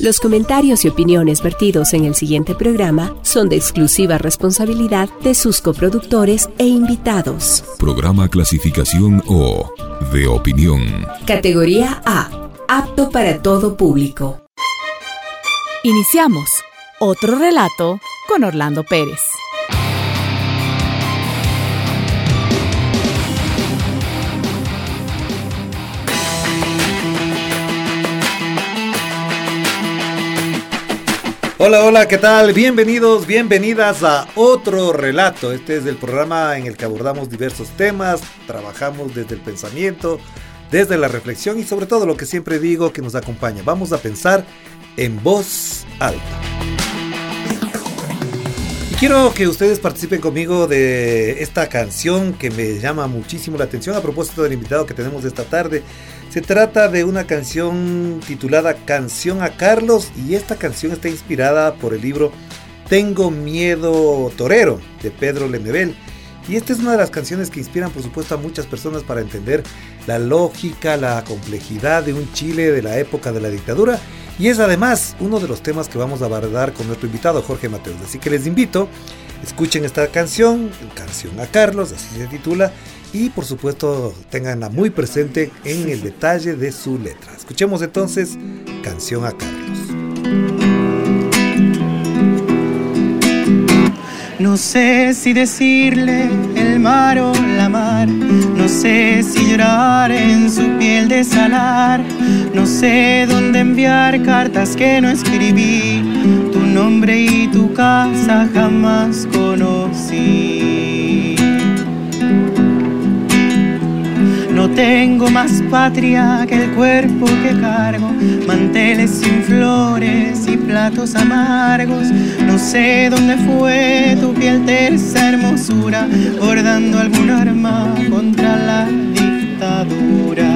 Los comentarios y opiniones vertidos en el siguiente programa son de exclusiva responsabilidad de sus coproductores e invitados. Programa clasificación O de opinión. Categoría A. Apto para todo público. Iniciamos otro relato con Orlando Pérez. Hola, hola, ¿qué tal? Bienvenidos, bienvenidas a otro relato. Este es el programa en el que abordamos diversos temas, trabajamos desde el pensamiento, desde la reflexión y sobre todo lo que siempre digo que nos acompaña. Vamos a pensar en voz alta. Y quiero que ustedes participen conmigo de esta canción que me llama muchísimo la atención a propósito del invitado que tenemos esta tarde. Se trata de una canción titulada Canción a Carlos y esta canción está inspirada por el libro Tengo Miedo Torero de Pedro Lemebel. Y esta es una de las canciones que inspiran por supuesto a muchas personas para entender la lógica, la complejidad de un Chile de la época de la dictadura. Y es además uno de los temas que vamos a abordar con nuestro invitado Jorge Mateos. Así que les invito, escuchen esta canción, Canción a Carlos, así se titula y por supuesto tenganla muy presente en el detalle de su letra. Escuchemos entonces Canción a Carlos. No sé si decirle el mar o la mar, no sé si llorar en su piel de salar, no sé dónde enviar cartas que no escribí, tu nombre y tu casa jamás conocí. Tengo más patria que el cuerpo que cargo, manteles sin flores y platos amargos. No sé dónde fue tu piel tersa hermosura, bordando algún arma contra la dictadura.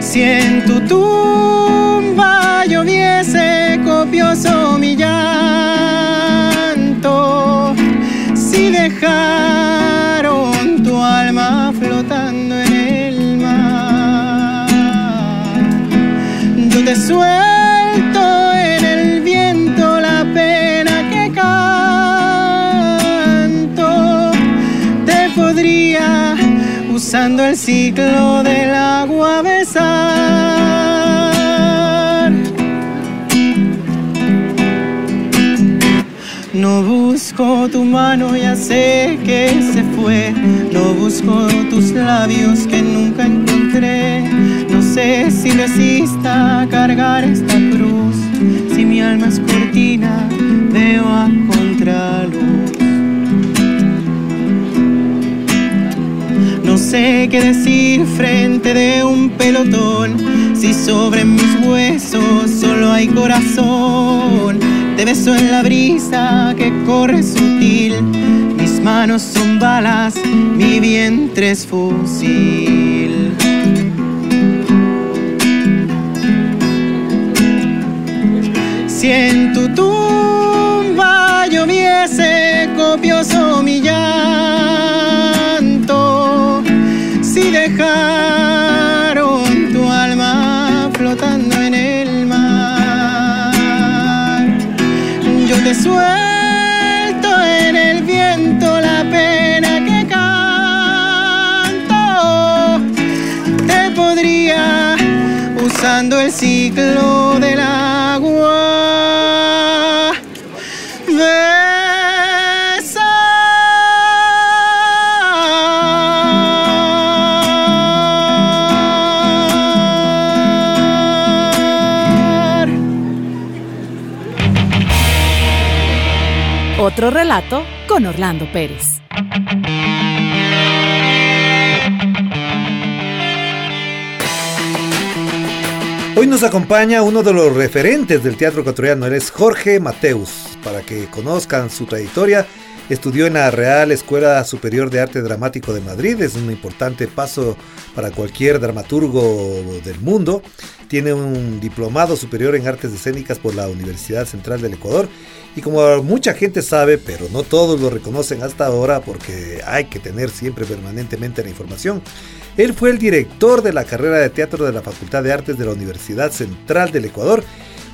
Si en tu tumba lloviese copioso mi llanto, si dejaron tu alma flotando en el mar, yo te suelto en el viento la pena que canto, te podría usando el ciclo del agua besar. No busco tu mano, ya sé que se fue. No busco tus labios que nunca encontré. No sé si resista cargar esta cruz. Si mi alma es cortina, veo a contraluz. No sé qué decir frente de un pelotón. Si sobre mis huesos solo hay corazón. Te beso en la brisa que corre sutil. Mis manos son balas, mi vientre es fusil. Si en tu tumba lloviese copioso mi suelto en el viento la pena que canto, te podría usando el ciclo del agua. Relato con Orlando Pérez. Hoy nos acompaña uno de los referentes del teatro ecuatoriano, es Jorge Mateus. Para que conozcan su trayectoria, Estudió en la Real Escuela Superior de Arte Dramático de Madrid, es un importante paso para cualquier dramaturgo del mundo. Tiene un diplomado superior en artes escénicas por la Universidad Central del Ecuador y como mucha gente sabe, pero no todos lo reconocen hasta ahora porque hay que tener siempre permanentemente la información, él fue el director de la carrera de teatro de la Facultad de Artes de la Universidad Central del Ecuador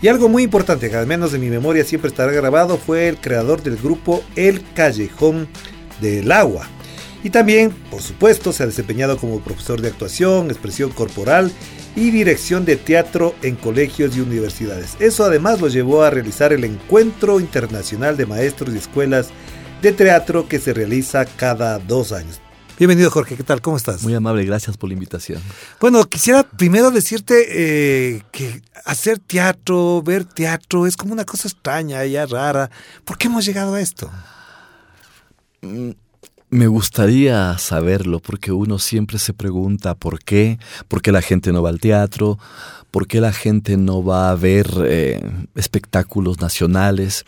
y algo muy importante, que al menos de mi memoria siempre estará grabado, fue el creador del grupo El Callejón del Agua. Y también, por supuesto, se ha desempeñado como profesor de actuación, expresión corporal y dirección de teatro en colegios y universidades. Eso además lo llevó a realizar el Encuentro Internacional de Maestros y Escuelas de Teatro que se realiza cada dos años. Bienvenido Jorge, ¿qué tal? ¿Cómo estás? Muy amable, gracias por la invitación. Bueno, quisiera primero decirte eh, que hacer teatro, ver teatro, es como una cosa extraña, ya rara. ¿Por qué hemos llegado a esto? Mm, me gustaría saberlo porque uno siempre se pregunta por qué, por qué la gente no va al teatro, por qué la gente no va a ver eh, espectáculos nacionales.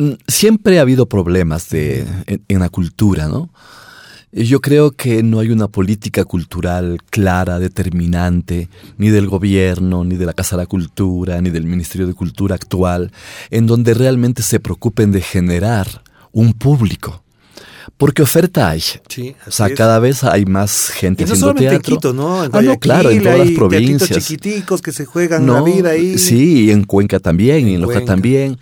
Mm, siempre ha habido problemas de, en, la cultura, ¿no? Yo creo que no hay una política cultural clara, determinante, ni del gobierno, ni de la Casa de la Cultura, ni del Ministerio de Cultura actual, en donde realmente se preocupen de generar un público porque oferta hay. Sí, o sea, cada vez hay más gente y no haciendo teatro. En Quito, ¿no? En ah, no, claro, en todas las provincias. chiquiticos que se juegan la vida ahí. Sí, en Cuenca también, en, en Loja Cuenca. también.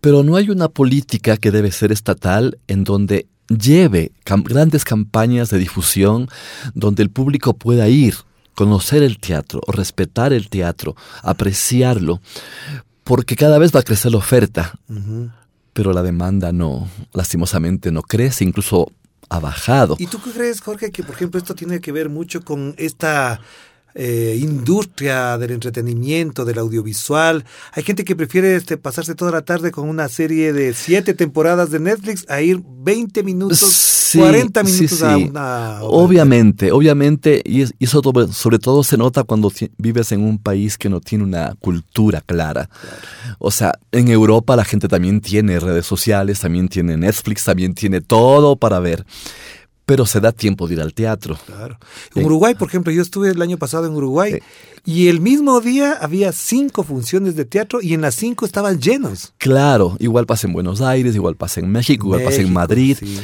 Pero no hay una política que debe ser estatal en donde lleve cam grandes campañas de difusión donde el público pueda ir, conocer el teatro, respetar el teatro, apreciarlo, porque cada vez va a crecer la oferta. Uh -huh pero la demanda no, lastimosamente no crece, incluso ha bajado. ¿Y tú qué crees, Jorge, que por ejemplo esto tiene que ver mucho con esta eh, industria del entretenimiento, del audiovisual. Hay gente que prefiere este, pasarse toda la tarde con una serie de siete temporadas de Netflix a ir 20 minutos, sí, 40 minutos sí, sí. a una... Obviamente, obviamente, y eso sobre todo se nota cuando vives en un país que no tiene una cultura clara. Claro. O sea, en Europa la gente también tiene redes sociales, también tiene Netflix, también tiene todo para ver pero se da tiempo de ir al teatro. Claro. En Uruguay, por ejemplo, yo estuve el año pasado en Uruguay eh, y el mismo día había cinco funciones de teatro y en las cinco estaban llenos. Claro, igual pasa en Buenos Aires, igual pasa en México, igual México, pasa en Madrid. Sí.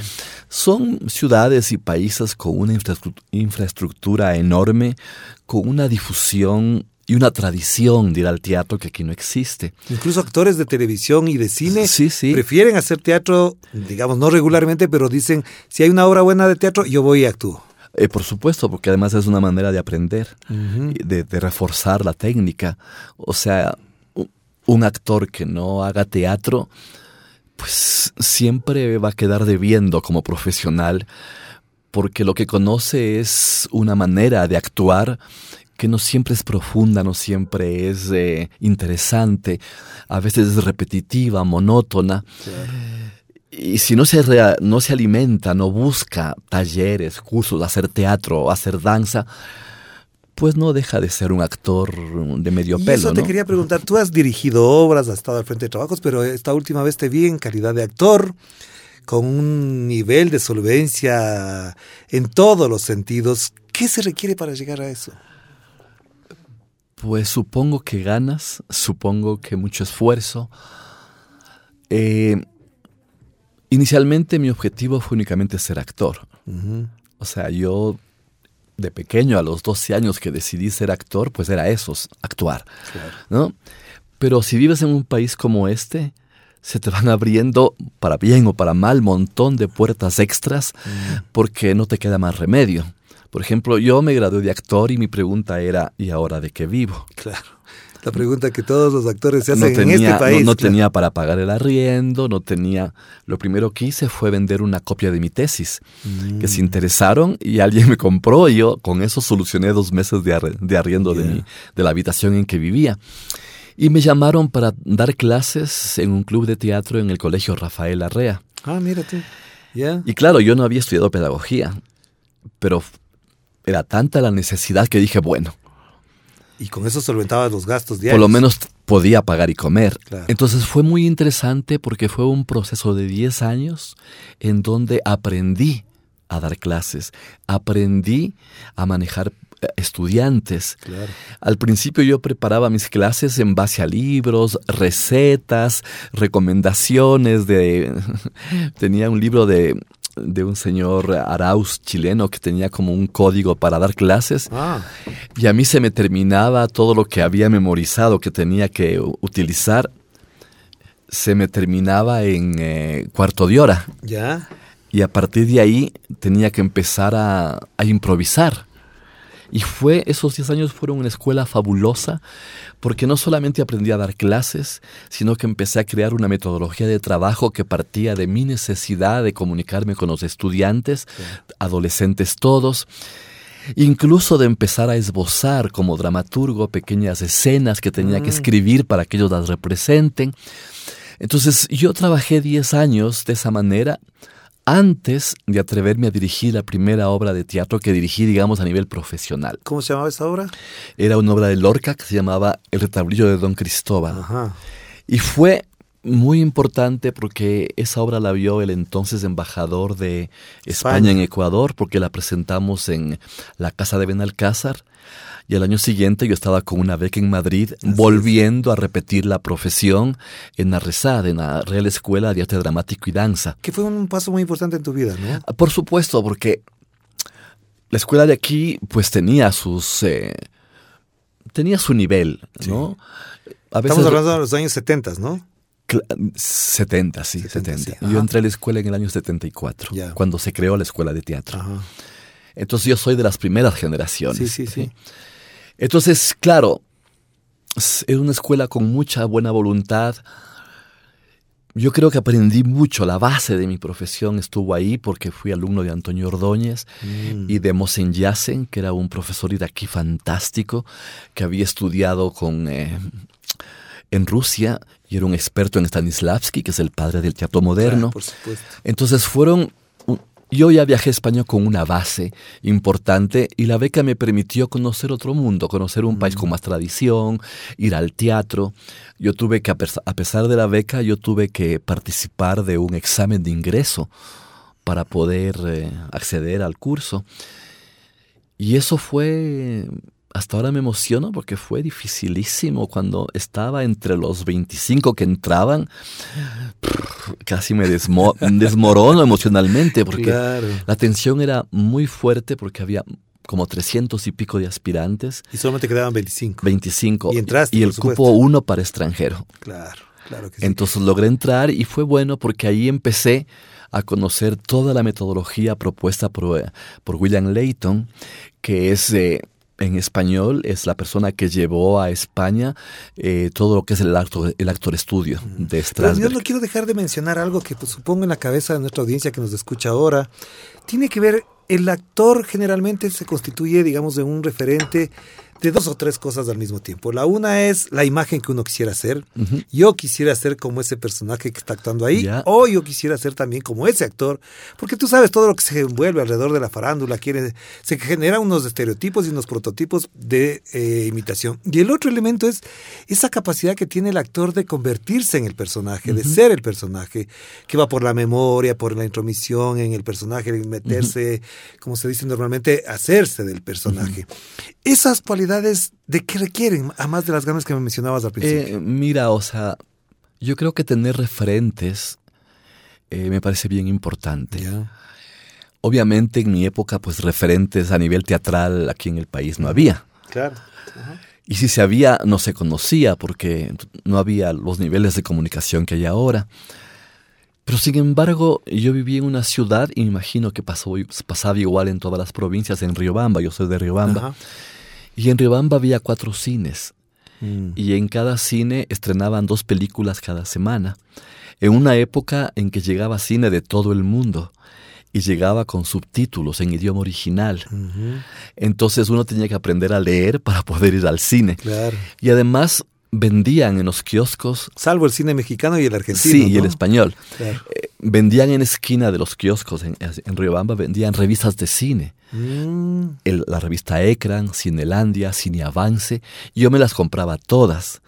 Son ciudades y países con una infraestructura enorme, con una difusión y una tradición de ir al teatro que aquí no existe. Incluso actores de televisión y de cine sí, sí. prefieren hacer teatro, digamos, no regularmente, pero dicen, si hay una obra buena de teatro, yo voy y actúo. Eh, por supuesto, porque además es una manera de aprender, Uh -huh. de, de, reforzar la técnica. O sea, un actor que no haga teatro, pues siempre va a quedar debiendo como profesional, porque lo que conoce es una manera de actuar que no siempre es profunda, no siempre es eh, interesante, a veces es repetitiva, monótona. Y si no se, rea, no se alimenta, no busca talleres, cursos, hacer teatro, hacer danza, pues no deja de ser un actor de medio y pelo. Eso te ¿no? quería preguntar, tú has dirigido obras, has estado al frente de trabajos, pero esta última vez te vi en calidad de actor con un nivel de solvencia en todos los sentidos. ¿Qué se requiere para llegar a eso? Pues supongo que ganas, supongo que mucho esfuerzo. Eh, inicialmente mi objetivo fue únicamente ser actor. Uh -huh. O sea, yo de pequeño, a los 12 años que decidí ser actor, pues era eso, actuar. Claro. ¿no? Pero si vives en un país como este, se te van abriendo, para bien o para mal, montón de puertas extras uh -huh. porque no te queda más remedio. Por ejemplo, yo me gradué de actor y mi pregunta era, ¿y ahora de qué vivo? Claro. La pregunta que todos los actores se hacen no tenía, en este país. No, no claro. tenía para pagar el arriendo, no tenía... Lo primero que hice fue vender una copia de mi tesis, Mm. que se interesaron y alguien me compró y yo con eso solucioné dos meses de, arri de arriendo Yeah. de, mi, de la habitación en que vivía. Y me llamaron para dar clases en un club de teatro en el colegio Rafael Arrea. Ah, mira tú. Ya. Y claro, yo no había estudiado pedagogía, pero era tanta la necesidad que dije, bueno, Y con eso solventabas los gastos por diarios. lo menos podía pagar y comer. Claro. Entonces fue muy interesante porque fue un proceso de 10 años en donde aprendí a dar clases, aprendí a manejar eh, estudiantes. Claro. Al principio yo preparaba mis clases en base a libros, recetas, recomendaciones de... tenía un libro de, de un señor Arauz chileno que tenía como un código para dar clases Ah, y a mí se me terminaba todo lo que había memorizado que tenía que utilizar. Se me terminaba en eh, cuarto de hora ya. y a partir de ahí tenía que empezar a, a improvisar. Y fue, esos 10 años fueron una escuela fabulosa porque no solamente aprendí a dar clases, sino que empecé a crear una metodología de trabajo que partía de mi necesidad de comunicarme con los estudiantes, adolescentes todos, incluso de empezar a esbozar como dramaturgo pequeñas escenas que tenía que escribir para que ellos las representen. Entonces yo trabajé 10 años de esa manera antes de atreverme a dirigir la primera obra de teatro que dirigí, digamos, a nivel profesional. ¿Cómo se llamaba esa obra? Era una obra de Lorca que se llamaba El retablillo de Don Cristóbal. Ajá. Y fue muy importante porque esa obra la vio el entonces embajador de España, España. en Ecuador, porque la presentamos en la Casa de Benalcázar. Y al año siguiente yo estaba con una beca en Madrid, volviendo a repetir la profesión en en la Real Escuela de Arte Dramático y Danza. Que fue un paso muy importante en tu vida, ¿no? Ah, Por supuesto, porque la escuela de aquí pues tenía sus... eh, tenía su nivel, ¿no? A Estamos hablando de los años 70, ¿no? Cla- 70, sí, 70, 70. sí, ajá. Yo entré a la escuela en el año 74, Ya. cuando se creó la escuela de teatro. Ajá. Entonces yo soy de las primeras generaciones. Sí, sí, sí. Entonces, claro, es era una escuela con mucha buena voluntad. Yo creo que aprendí mucho, la base de mi profesión estuvo ahí porque fui alumno de Antonio Ordóñez Mm. y de Mosen Yassen, que era un profesor iraquí fantástico que había estudiado con, eh, en Rusia y era un experto en Stanislavski, que es el padre del teatro moderno. Claro, por supuesto. Entonces fueron... Yo ya viajé a España con una base importante y la beca me permitió conocer otro mundo, conocer un país con más tradición, ir al teatro. Yo tuve que, a pesar de la beca, yo tuve que participar de un examen de ingreso para poder eh, acceder al curso. Y eso fue, hasta ahora me emociono porque fue dificilísimo cuando estaba entre los 25 que entraban. Casi me desmo- desmorono emocionalmente porque Claro. la tensión era muy fuerte porque había como 300 y pico de aspirantes, Y solamente quedaban 25. 25 Y entraste, y el cupo uno para extranjero. Claro, claro que sí. Entonces logré entrar y fue bueno porque ahí empecé a conocer toda la metodología propuesta por, eh, por William Layton, que es eh, en español, es la persona que llevó a España eh, todo lo que es el actor, el actor estudio de Pero yo Strasberg. no quiero dejar de mencionar algo que pues, supongo en la cabeza de nuestra audiencia que nos escucha ahora. Tiene que ver, el actor generalmente se constituye, digamos, de un referente de dos o tres cosas al mismo tiempo. La una es la imagen que uno quisiera ser. Yo quisiera ser como ese personaje que está actuando ahí. Ya. O yo quisiera ser también como ese actor. Porque tú sabes todo lo que se envuelve alrededor de la farándula. Quiere, se generan unos estereotipos y unos prototipos de eh, imitación. Y el otro elemento es esa capacidad que tiene el actor de convertirse en el personaje, de ser el personaje, que va por la memoria, por la intromisión en el personaje, meterse, como se dice normalmente, hacerse del personaje. Esas cualidades, ¿de qué requieren? A más de las ganas que me mencionabas al principio. Eh, mira, o sea, yo creo que tener referentes eh, me parece bien importante. Obviamente en mi época, pues referentes a nivel teatral aquí en el país no había. Claro. Y si se había, no se conocía porque no había los niveles de comunicación que hay ahora. Pero sin embargo, yo viví en una ciudad y me imagino que pasó, pasaba igual en todas las provincias, en Riobamba, yo soy de Riobamba. Ajá. Y en Riobamba había cuatro cines. Mm. Y en cada cine estrenaban dos películas cada semana. En una época en que llegaba cine de todo el mundo y llegaba con subtítulos en idioma original. Entonces uno tenía que aprender a leer para poder ir al cine. Claro. Y además vendían en los kioscos, Salvo el cine mexicano y el argentino. sí, y el español. Claro. Eh, vendían en esquina de los kioscos en, en Riobamba, vendían revistas de cine. Mm. El- la revista Ecran, Cinelandia, Cine Avance. Yo me las compraba todas.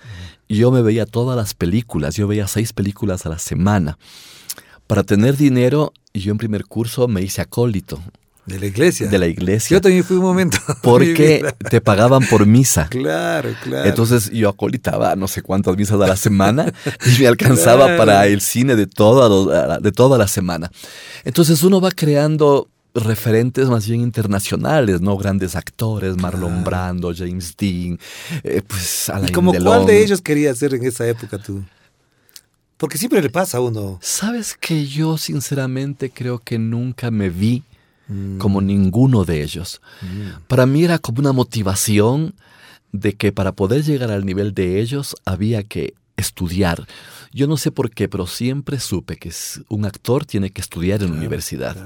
yo me veía todas las películas, yo veía seis películas a la semana. Para tener dinero, yo en primer curso me hice acólito. De la iglesia. De la iglesia. Yo también fui un momento. Porque te pagaban por misa. Claro, claro. Entonces yo acolitaba no sé cuántas misas a la semana y me alcanzaba para el cine de toda, de toda la semana. Entonces uno va creando referentes más bien internacionales, ¿no? Grandes actores, Marlon Brando, James Dean, eh, pues Alain ¿Y como Delon. cuál de ellos querías ser en esa época tú? Porque siempre le pasa a uno. Sabes que yo sinceramente creo que nunca me vi como ninguno de ellos. Para mí era como una motivación de que para poder llegar al nivel de ellos había que estudiar. Yo no sé por qué, pero siempre supe que un actor tiene que estudiar en universidad.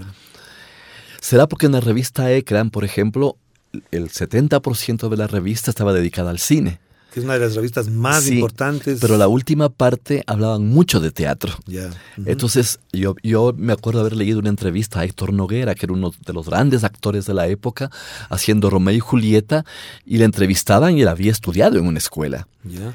¿Será porque en la revista Ecran, por ejemplo, el 70% de la revista estaba dedicada al cine? Que es una de las revistas más Sí, importantes. Pero la última parte hablaban mucho de teatro. Entonces, yo, yo me acuerdo haber leído una entrevista a Héctor Noguera, que era uno de los grandes actores de la época, haciendo Romeo y Julieta, y le entrevistaban y él había estudiado en una escuela.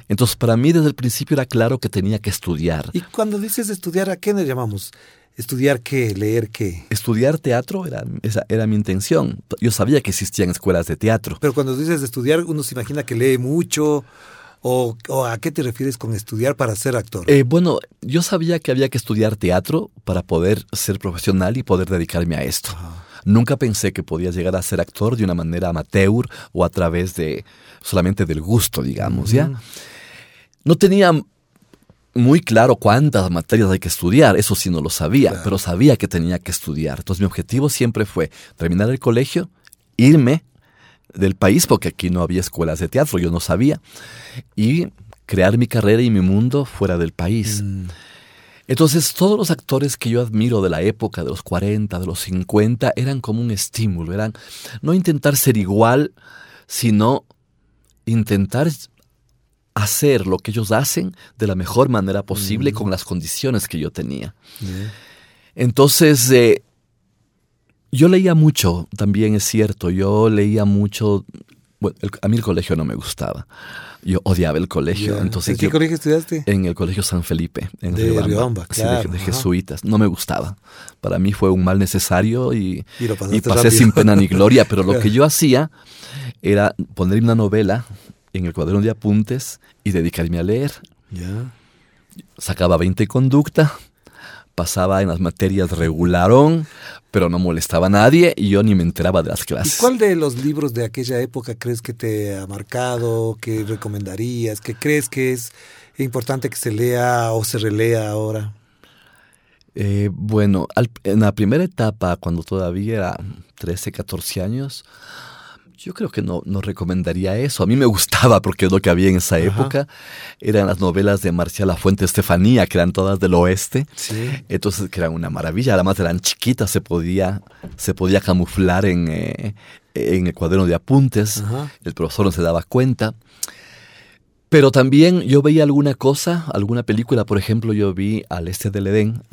Entonces, para mí desde el principio era claro que tenía que estudiar. Y cuando dices estudiar, ¿a qué le llamamos? ¿Estudiar qué? ¿Leer qué? Estudiar teatro era, esa era mi intención. Yo sabía que existían escuelas de teatro. Pero cuando dices estudiar, uno se imagina que lee mucho. ¿O, o a qué te refieres con estudiar para ser actor? Eh, bueno, yo sabía que había que estudiar teatro para poder ser profesional y poder dedicarme a esto. Nunca pensé que podía llegar a ser actor de una manera amateur o a través de solamente del gusto, digamos, ¿ya? No tenía muy claro cuántas materias hay que estudiar, eso sí no lo sabía, pero sabía que tenía que estudiar. Entonces mi objetivo siempre fue terminar el colegio, irme del país, porque aquí no había escuelas de teatro, yo no sabía, y crear mi carrera y mi mundo fuera del país. Entonces, todos los actores que yo admiro de la época, de los 40, de los 50, eran como un estímulo, eran no intentar ser igual, sino intentar hacer lo que ellos hacen de la mejor manera posible con las condiciones que yo tenía. Entonces, eh, yo leía mucho, también es cierto, yo leía mucho, bueno, el- a mí el colegio no me gustaba, yo odiaba el colegio, entonces ¿En qué yo- colegio estudiaste? en el colegio San Felipe, en De Riobamba, Riobamba, sí, de- claro, de, ajá. jesuitas. No me gustaba. Para mí fue un mal necesario y, pasé rápido. sin pena ni gloria, pero lo que yo hacía era poner una novela en el cuaderno de apuntes y dedicarme a leer. Ya. Sacaba 20 conducta, pasaba en las materias regularón, pero no molestaba a nadie y yo ni me enteraba de las ¿Y clases. cuál de los libros de aquella época crees que te ha marcado, que recomendarías, que crees que es importante que se lea o se relea ahora? Eh, bueno, al- en la primera etapa, cuando todavía era 13, 14 años, yo creo que no, no recomendaría eso. A mí me gustaba porque es lo que había en esa época. Eran las novelas de Marcial La Fuente Estefanía, que eran todas del oeste. Sí. Entonces, que eran una maravilla. Además, eran chiquitas, se podía, se podía camuflar en, eh, en el cuaderno de apuntes. Ajá. El profesor no se daba cuenta. Pero también yo veía alguna cosa, alguna película, por ejemplo, yo vi Al Este del Edén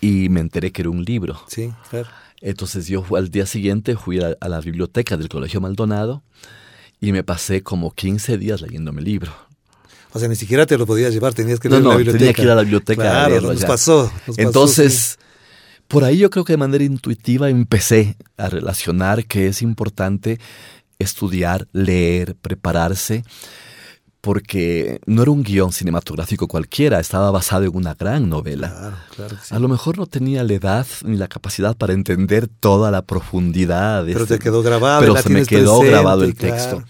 y me enteré que era un libro. Sí, claro. Entonces yo al día siguiente fui a, a la biblioteca del Colegio Maldonado y me pasé como 15 días leyéndome el libro. O sea, ni siquiera te lo podías llevar, tenías que No, en no, la biblioteca. tenía que ir a la biblioteca a Claro, leerlo nos pasó. nos pasó, Entonces, por ahí yo creo que de manera intuitiva empecé a relacionar que es importante estudiar, leer, prepararse, porque no era un guion cinematográfico cualquiera, estaba basado en una gran novela. Claro, claro sí. A lo mejor no tenía la edad ni la capacidad para entender toda la profundidad. de Pero este- te quedó grabado, Pero la se me quedó presente, grabado el claro. texto.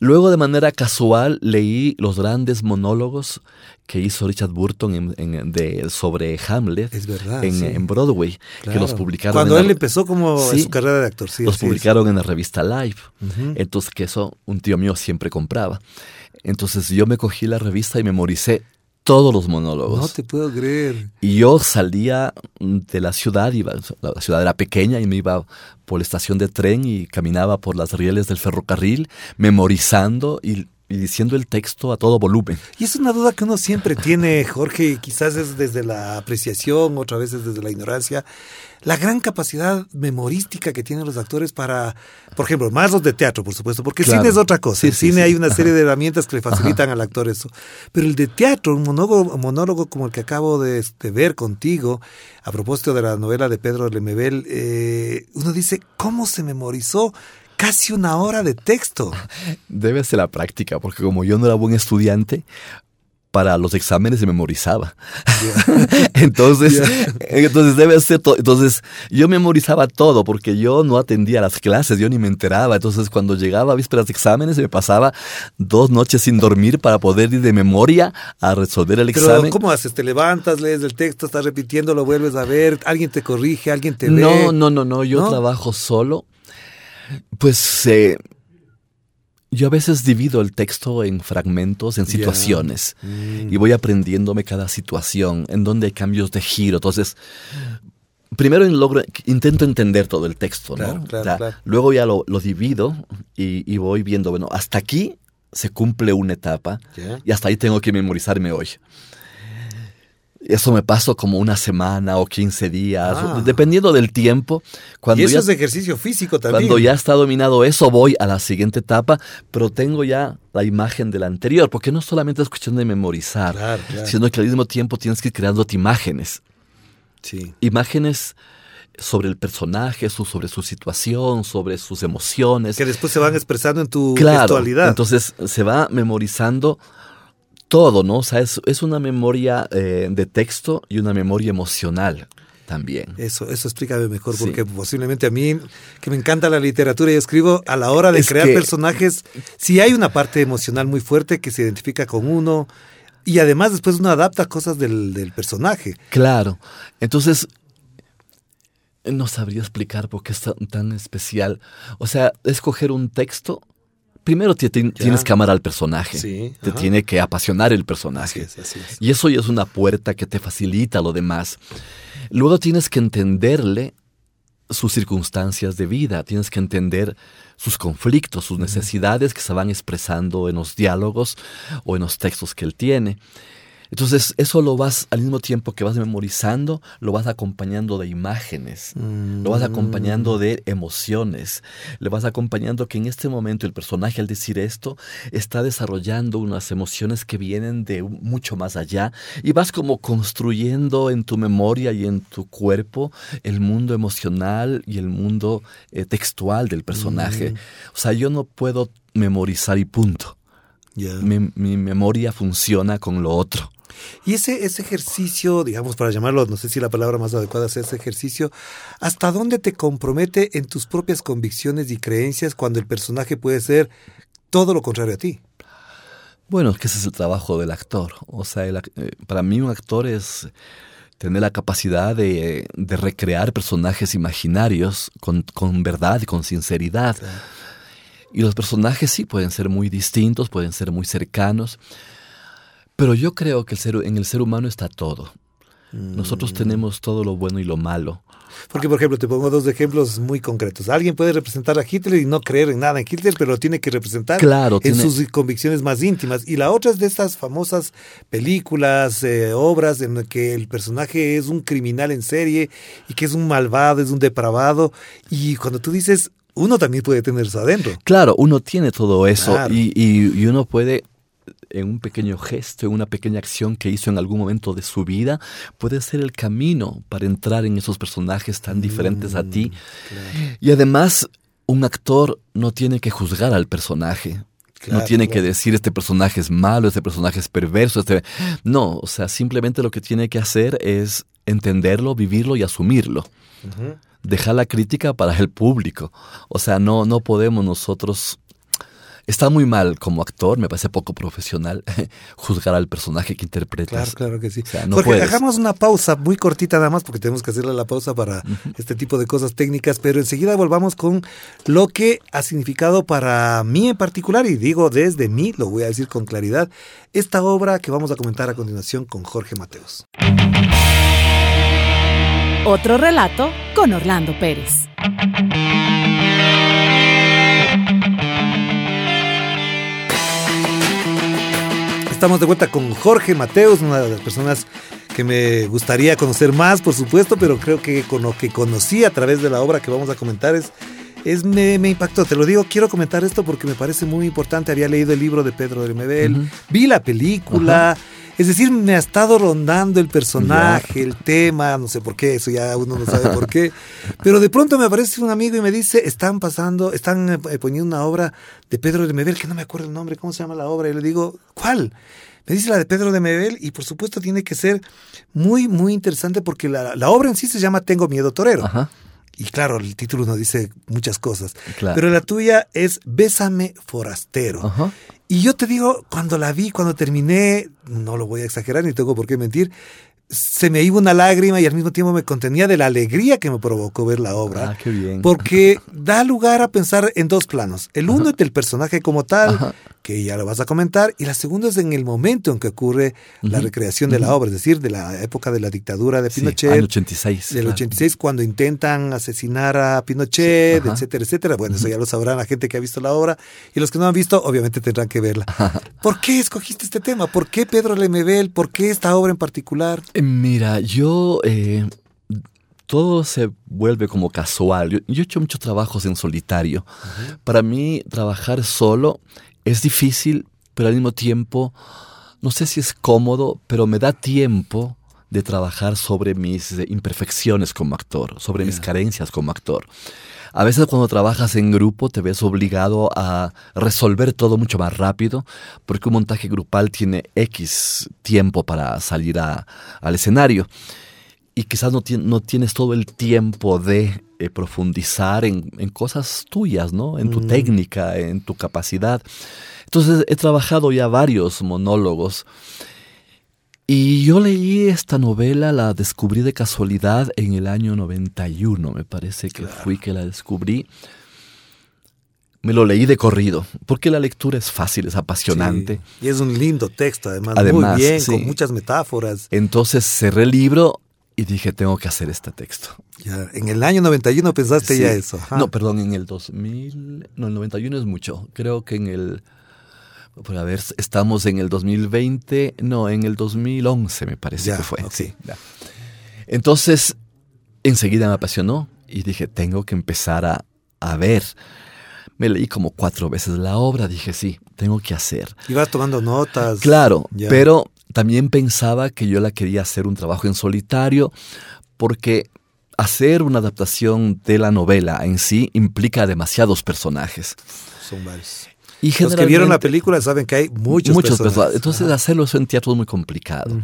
Luego, de manera casual, leí los grandes monólogos que hizo Richard Burton en- en- de, sobre Hamlet Es verdad, en, sí. en Broadway, que los publicaron. Cuando él la- empezó como en Sí. su carrera de actor, sí. los publicaron en la revista Live. Ujú. Entonces, que eso un tío mío siempre compraba. Entonces, yo me cogí la revista y memoricé todos los monólogos. No te puedo creer. Y yo salía de la ciudad, iba, la ciudad era pequeña y me iba por la estación de tren y caminaba por las rieles del ferrocarril, memorizando y, y diciendo el texto a todo volumen. Y es una duda que uno siempre tiene, Jorge, y quizás es desde la apreciación, otras veces desde la ignorancia, la gran capacidad memorística que tienen los actores para, por ejemplo, más los de teatro, por supuesto, porque el cine es otra cosa. Sí, el cine sí. hay una serie de herramientas que le facilitan al actor eso. Pero el de teatro, un monólogo, un monólogo como el que acabo de, de ver contigo, a propósito de la novela de Pedro Lemebel, eh, uno dice, ¿cómo se memorizó? Casi una hora de texto. Debe ser la práctica, porque como yo no era buen estudiante, para los exámenes se memorizaba. entonces, entonces debe ser todo. Entonces, yo memorizaba todo porque yo no atendía las clases, yo ni me enteraba. Entonces, cuando llegaba a vísperas de exámenes, me pasaba dos noches sin dormir para poder ir de memoria a resolver el Pero examen. ¿cómo haces? ¿Te levantas, lees el texto, estás repitiendo, lo vuelves a ver, alguien te corrige, alguien te ve? No, no, no, no, yo ¿No? trabajo solo. Pues eh, yo a veces divido el texto en fragmentos, en situaciones. Mm. Y voy aprendiéndome cada situación, en donde hay cambios de giro. Entonces, primero logro, intento entender todo el texto, ¿no? Claro. Luego ya lo, lo divido y, y voy viendo, bueno, hasta aquí se cumple una etapa y hasta ahí tengo que memorizarme hoy. Eso me paso como una semana o 15 días, Ah. dependiendo del tiempo. Cuando y eso ya, es ejercicio físico también. cuando ya está dominado eso, voy a la siguiente etapa, pero tengo ya la imagen de la anterior, porque no solamente es cuestión de memorizar, Claro, claro. sino que al mismo tiempo tienes que ir creándote imágenes. Sí. Imágenes sobre el personaje, su- sobre su situación, sobre sus emociones. Que después se van expresando en tu Claro, entonces se va memorizando todo, ¿no? O sea, es, es una memoria eh, de texto y una memoria emocional también. Eso, eso explícame mejor, Sí. porque posiblemente a mí, que me encanta la literatura y escribo, a la hora de Es crear que- personajes, sí hay una parte emocional muy fuerte que se identifica con uno, y además después uno adapta cosas del, del personaje. Claro. Entonces, no sabría explicar por qué es tan, tan especial. O sea, escoger un texto. Primero te- te- tienes que amar al personaje. Sí, Te ajá. tiene que apasionar el personaje. Así es, así es. Y eso ya es una puerta que te facilita lo demás. Luego tienes que entenderle sus circunstancias de vida, tienes que entender sus conflictos, sus necesidades que se van expresando en los diálogos o en los textos que él tiene. Entonces, eso lo vas al mismo tiempo que vas memorizando, lo vas acompañando de imágenes, lo vas acompañando de emociones, le vas acompañando que en este momento el personaje al decir esto está desarrollando unas emociones que vienen de mucho más allá y vas como construyendo en tu memoria y en tu cuerpo el mundo emocional y el mundo eh, textual del personaje. O sea, yo no puedo memorizar y punto. Mi memoria funciona con lo otro. Y ese, ese ejercicio, digamos, para llamarlo, no sé si la palabra más adecuada es ese ejercicio, ¿hasta dónde te compromete en tus propias convicciones y creencias cuando el personaje puede ser todo lo contrario a ti? Bueno, es que ese es el trabajo del actor. O sea, el eh, para mí un actor es tener la capacidad de, de recrear personajes imaginarios con, con verdad y con sinceridad. Y los personajes sí pueden ser muy distintos, pueden ser muy cercanos, pero yo creo que el ser, en el ser humano está todo. Nosotros tenemos todo lo bueno y lo malo. Porque, por ejemplo, te pongo dos ejemplos muy concretos. Alguien puede representar a Hitler y no creer en nada en Hitler, pero lo tiene que representar Claro, en tiene- sus convicciones más íntimas. Y la otra es de estas famosas películas, eh, obras en las que el personaje es un criminal en serie y que es un malvado, es un depravado. Y cuando tú dices, uno también puede tener eso adentro. Claro, uno tiene todo eso Claro. y, y- y uno puede, en un pequeño gesto, en una pequeña acción que hizo en algún momento de su vida, puede ser el camino para entrar en esos personajes tan diferentes a ti. Y además, un actor no tiene que juzgar al personaje. Claro, no tiene que decir este personaje es malo, este personaje es perverso, este... No, o sea, simplemente lo que tiene que hacer es entenderlo, vivirlo y asumirlo dejar la crítica para el público. O sea, no, no podemos nosotros... Está muy mal como actor, me parece poco profesional juzgar al personaje que interpretas. Claro, claro que sí. O sea, no Jorge, puedes. hagamos una pausa muy cortita nada más porque tenemos que hacerle la pausa para este tipo de cosas técnicas, pero enseguida volvamos con lo que ha significado para mí en particular, y digo desde mí, lo voy a decir con claridad, esta obra que vamos a comentar a continuación con Jorge Mateos. Otro relato con Orlando Pérez. Estamos de vuelta con Jorge Mateus, una de las personas que me gustaría conocer más, por supuesto, pero creo que con lo que conocí a través de la obra que vamos a comentar es, es me, me impactó. Te lo digo, quiero comentar esto porque me parece muy importante. Había leído el libro de Pedro de Mebel, vi la película. Es decir, me ha estado rondando el personaje, el tema, no sé por qué, eso ya uno no sabe por qué. Pero de pronto me aparece un amigo y me dice, están pasando, están eh, poniendo una obra de Pedro de Mebel, que no me acuerdo el nombre, ¿cómo se llama la obra? Y le digo, ¿cuál? Me dice la de Pedro de Mebel y por supuesto tiene que ser muy, muy interesante porque la, la obra en sí se llama Tengo miedo torero. Ajá. Y claro, el título nos dice muchas cosas. Claro. Pero la tuya es Bésame Forastero. Ajá. Y yo te digo, cuando la vi, cuando terminé, no lo voy a exagerar ni tengo por qué mentir, se me iba una lágrima y al mismo tiempo me contenía de la alegría que me provocó ver la obra. Ah, qué bien. Porque da lugar a pensar en dos planos. El uno es del personaje como tal, Ajá. Que ya lo vas a comentar, y la segunda es en el momento en que ocurre la recreación de la obra, es decir, de la época de la dictadura de Sí, Pinochet. año 86. Del claro. 86, cuando intentan asesinar a Pinochet, etcétera, etcétera. Bueno, eso ya lo sabrán la gente que ha visto la obra. Y los que no han visto, obviamente tendrán que verla. ¿Por qué escogiste este tema? ¿Por qué Pedro Lemebel? ¿Por qué esta obra en particular? Eh, Mira, yo... eh, todo se vuelve como casual. Yo, yo he hecho muchos trabajos en solitario. Para mí, trabajar solo es difícil, pero al mismo tiempo, no sé si es cómodo, pero me da tiempo de trabajar sobre mis eh, imperfecciones como actor, sobre mis carencias como actor. A veces cuando trabajas en grupo te ves obligado a resolver todo mucho más rápido porque un montaje grupal tiene X tiempo para salir a- al escenario y quizás no, tien- no tienes todo el tiempo de eh, profundizar en, en cosas tuyas, ¿no? En tu Mm. técnica, en tu capacidad. Entonces he trabajado ya varios monólogos y yo leí esta novela, la descubrí de casualidad en el año 91, me parece que fui que la descubrí. Me lo leí de corrido, porque la lectura es fácil, es apasionante. Sí. Y es un lindo texto, además. Además, muy bien, sí. con muchas metáforas. Entonces cerré el libro y dije, tengo que hacer este texto. Ya, en el año 91 pensaste Sí. ya eso. Ajá. No, perdón, en el 2000, no, el 91 es mucho. Creo que en el, por a ver, estamos en el 2020, no, en el 2011 me parece Ya, que fue. ok. Sí, ya. Entonces, enseguida me apasionó y dije, tengo que empezar a, a ver. Me leí como cuatro veces la obra, dije, sí, tengo que hacer. Ibas tomando notas. Claro, Ya. pero también pensaba que yo la quería hacer un trabajo en solitario porque hacer una adaptación de la novela en sí implica demasiados personajes. Son varios. Y Los que vieron la película saben que hay muchos, muchos personajes. personajes. Entonces hacerlo eso en teatro es muy complicado.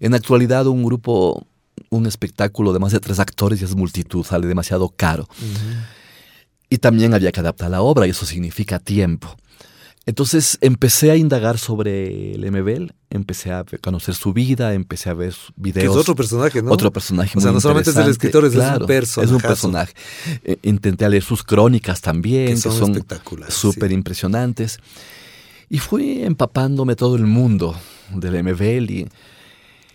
En la actualidad un grupo, un espectáculo de más de tres actores y es multitud, sale demasiado caro. Y también había que adaptar la obra y eso significa tiempo. Entonces empecé a indagar sobre Lemebel, empecé a conocer su vida, empecé a ver Que videos. es otro personaje, ¿no? Otro personaje O sea, muy no solamente es el escritor, es un Claro, Es un personaje. Eh, intenté leer sus crónicas también, Que que son espectaculares, súper sí. impresionantes. Y fui empapándome todo el mundo de Lemebel y...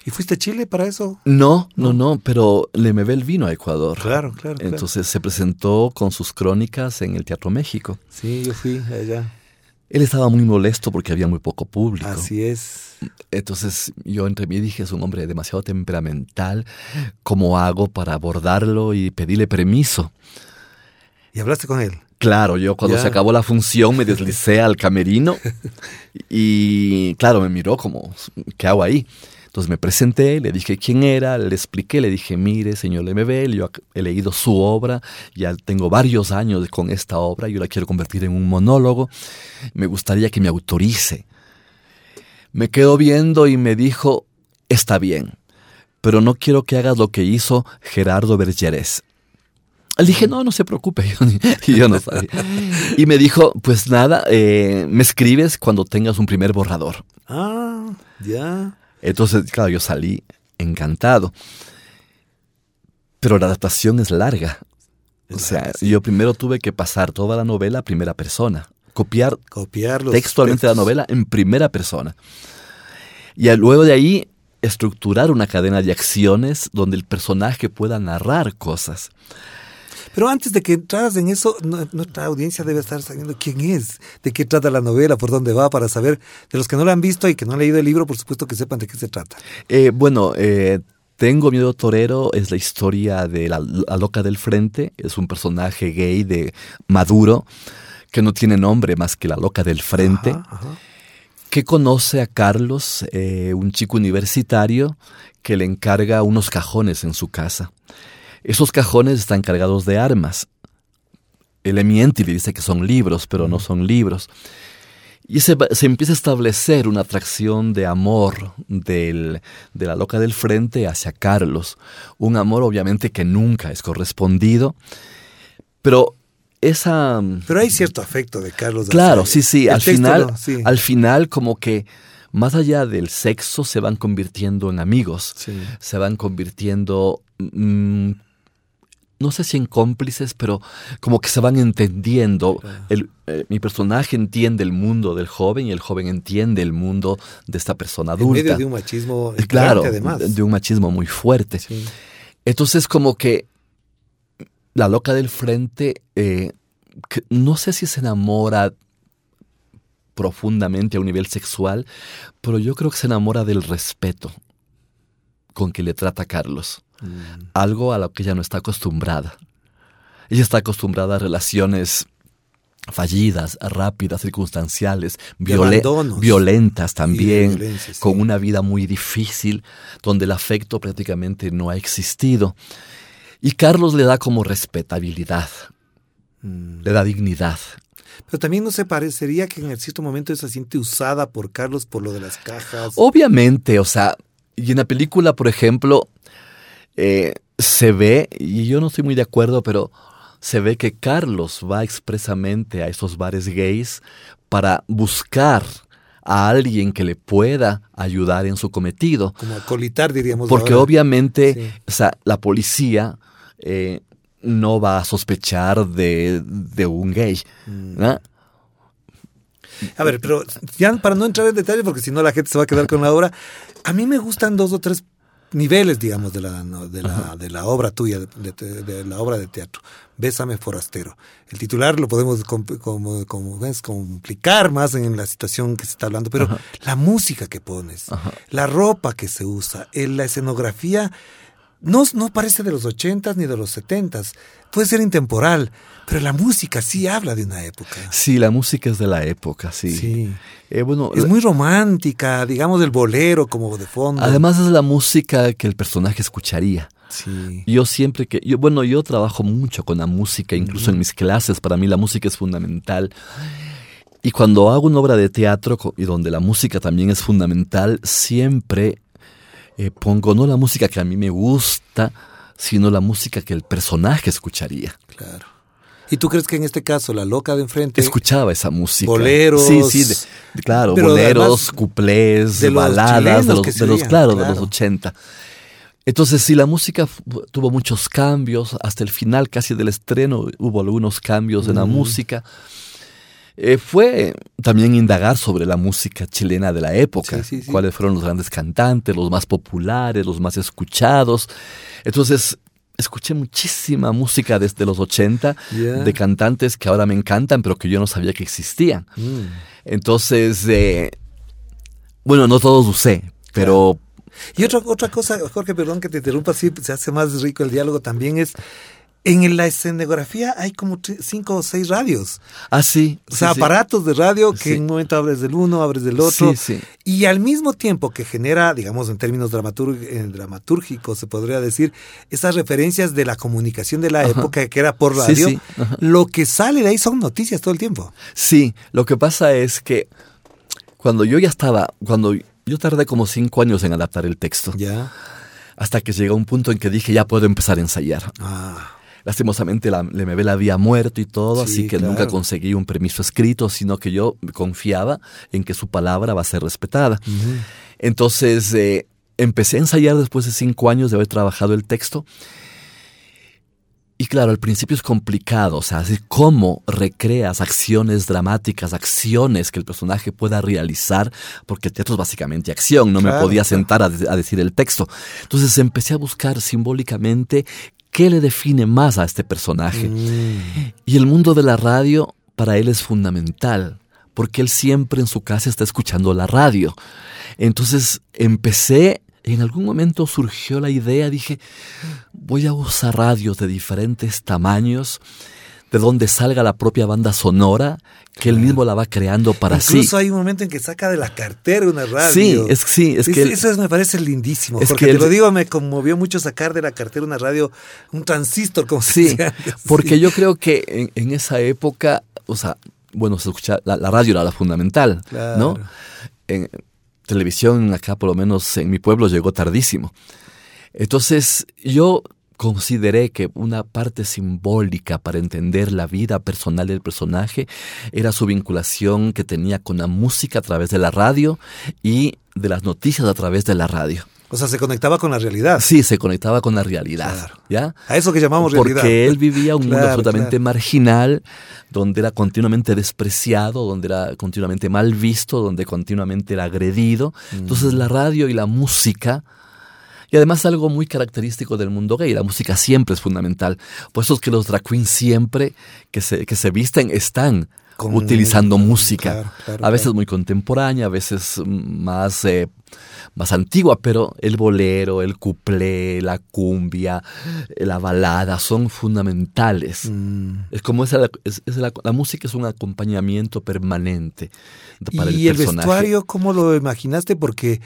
¿Y fuiste a Chile para eso? No, no, no, pero Lemebel vino a Ecuador. Claro, claro, claro. Entonces se presentó con sus crónicas en el Teatro México. Sí, yo fui allá. Él estaba muy molesto porque había muy poco público. Así es. Entonces yo entre mí dije, es un hombre demasiado temperamental, ¿cómo hago para abordarlo y pedirle permiso? ¿Y hablaste con él? Claro, yo cuando Ya. se acabó la función me deslicé al camerino y claro, me miró como, ¿qué hago ahí? Entonces me presenté, le dije quién era, le expliqué, le dije, mire, señor Lemebel, yo he leído su obra, ya tengo varios años con esta obra, yo la quiero convertir en un monólogo, me gustaría que me autorice. Me quedó viendo y me dijo, está bien, pero no quiero que hagas lo que hizo Gerardo Bergerés. Le dije, no, no se preocupe, y yo no sabía. Y me dijo, pues nada, eh, me escribes cuando tengas un primer borrador. Ah, ya. Entonces, claro, yo salí encantado. Pero la adaptación es larga. O sea, sí. yo primero tuve que pasar toda la novela a primera persona, copiar Copiar textualmente la novela en primera persona. Y luego de ahí estructurar una cadena de acciones donde el personaje pueda narrar cosas. Pero antes de que entraras en eso, nuestra audiencia debe estar sabiendo quién es, de qué trata la novela, por dónde va, para saber, de los que no la han visto y que no han leído el libro, por supuesto que sepan de qué se trata. Eh, bueno, eh, Tengo Miedo Torero es la historia de la, la loca del frente, es un personaje gay de Maduro que no tiene nombre más que la loca del frente, Ajá, ajá. que conoce a Carlos, eh, un chico universitario que le encarga unos cajones en su casa. Esos cajones están cargados de armas. Él miente y le dice que son libros, pero no son libros. Y se, empieza a establecer una atracción de amor del- de la loca del frente hacia Carlos. Un amor obviamente que nunca es correspondido. Pero esa... Pero hay cierto afecto de Carlos. Claro, sí, sí. Al final, no, sí. al final como que más allá del sexo se van convirtiendo en amigos. Sí. Se van convirtiendo, mm, no sé si en cómplices, pero como que se van entendiendo. El- eh, mi personaje entiende el mundo del joven y el joven entiende el mundo de esta persona En adulta. medio de un machismo Eh, claro, además. de un machismo muy fuerte. Sí. Entonces como que la loca del frente, eh, que no sé si se enamora profundamente a un nivel sexual, pero yo creo que se enamora del respeto con que le trata a Carlos. Mm. Algo a lo que ella no está acostumbrada. Ella está acostumbrada a relaciones fallidas, rápidas, circunstanciales, violentas también, sí. con una vida muy difícil, donde el afecto prácticamente no ha existido. Y Carlos le da como respetabilidad, Mm. le da dignidad. Pero también no se parecería que en cierto momento se siente usada por Carlos por lo de las cajas. Obviamente, o sea, y en la película, por ejemplo, eh, se ve, y yo no estoy muy de acuerdo, pero se ve que Carlos va expresamente a esos bares gays para buscar a alguien que le pueda ayudar en su cometido. Como acolitar, diríamos. Porque ahora. obviamente, Sí. o sea, la policía eh, no va a sospechar de, de un gay. Mm. ¿no? A ver, pero ya para no entrar en detalle, porque si no la gente se va a quedar con la obra, a mí me gustan dos o tres niveles, digamos, de la, de la, de la obra tuya, de, de- de la obra de teatro. Bésame forastero. El titular lo podemos com- como, como, ves, complicar más en la situación que se está hablando, pero la música que pones, la ropa que se usa, la escenografía, no, no parece de los ochentas ni de los setentas. Puede ser intemporal, pero la música sí habla de una época. Sí, la música es de la época, sí. Sí. Eh, bueno, Es muy romántica, digamos, el bolero como de fondo. Además es la música que el personaje escucharía. sí. Yo siempre que, yo, bueno, yo trabajo mucho con la música, incluso en mis clases, para mí la música es fundamental. Y cuando hago una obra de teatro y donde la música también es fundamental, siempre eh, pongo no la música que a mí me gusta, sino la música que el personaje escucharía. Claro. ¿Y tú crees que en este caso la loca de enfrente Escuchaba esa música. Boleros. Sí, sí, de- de- claro, boleros, además cuplés, de baladas, de los, de los- claro, de los 80. Entonces, sí, la música tuvo muchos cambios. Hasta el final casi del estreno hubo algunos cambios en la música. Eh, fue también indagar sobre la música chilena de la época, Sí, sí, sí. cuáles fueron los grandes cantantes, los más populares, los más escuchados. Entonces, escuché muchísima música desde los 80 Ya. de cantantes que ahora me encantan, pero que yo no sabía que existían. Mm. Entonces, eh, bueno, no todos usé, pero Y otra, otra cosa, Jorge, perdón que te interrumpa, sí, se hace más rico el diálogo también es, en la escenografía hay como cinco o seis radios. así. O sea, aparatos de radio que Sí. en un momento abres del uno, abres del otro. Sí, sí. Y al mismo tiempo que genera, digamos, en términos eh, dramatúrgicos, se podría decir, esas referencias de la comunicación de la época que era por Sí, radio, sí, lo que sale de ahí son noticias todo el tiempo. Sí, lo que pasa es que cuando yo ya estaba, cuando yo tardé como cinco años en adaptar el texto, Ya. hasta que llegó un punto en que dije ya puedo empezar a ensayar. Ah, Lastimosamente la Lemebel había muerto y todo, Sí, así que nunca conseguí un permiso escrito, sino que yo confiaba en que su palabra va a ser respetada. Entonces eh, empecé a ensayar después de cinco años de haber trabajado el texto. Y claro, al principio es complicado, o sea, cómo recreas acciones dramáticas, acciones que el personaje pueda realizar, porque el teatro es básicamente acción, no me podía sentar a decir el texto. Entonces empecé a buscar simbólicamente qué le define más a este personaje. Mm. Y el mundo de la radio para él es fundamental, porque él siempre en su casa está escuchando la radio. Entonces empecé, en algún momento surgió la idea, dije, voy a usar radios de diferentes tamaños, de donde salga la propia banda sonora, que él mismo la va creando para sí. Incluso hay un momento en que saca de la cartera una radio. Sí, es, sí, es que... él- eso es- me parece lindísimo. Es porque que te lo digo, me conmovió mucho sacar de la cartera una radio, un transistor, como se Sí, antes. porque Sí. yo creo que en, en esa época, o sea, bueno, se escucha, la, la radio era la fundamental, Claro. ¿no? En televisión acá, por lo menos en mi pueblo, llegó tardísimo. Entonces, yo consideré que una parte simbólica para entender la vida personal del personaje era su vinculación que tenía con la música a través de la radio y de las noticias a través de la radio. O sea, se conectaba con la realidad. Sí, se conectaba con la realidad, Claro. ¿ya? A eso que llamamos realidad. Porque él vivía un mundo absolutamente claro. marginal, donde era continuamente despreciado, donde era continuamente mal visto, donde continuamente era agredido. Mm. Entonces la radio y la música, y además algo muy característico del mundo gay, la música siempre es fundamental. Por eso es que los drag queens siempre que se, que se visten están Con- utilizando música. Claro, claro, a veces claro. muy contemporánea, a veces más, eh, más antigua, pero el bolero, el cuplé, la cumbia, eh, la balada son fundamentales. Mm. Es como esa, es- es la, la música es un acompañamiento permanente para y el, personaje. vestuario, ¿cómo lo imaginaste? Porque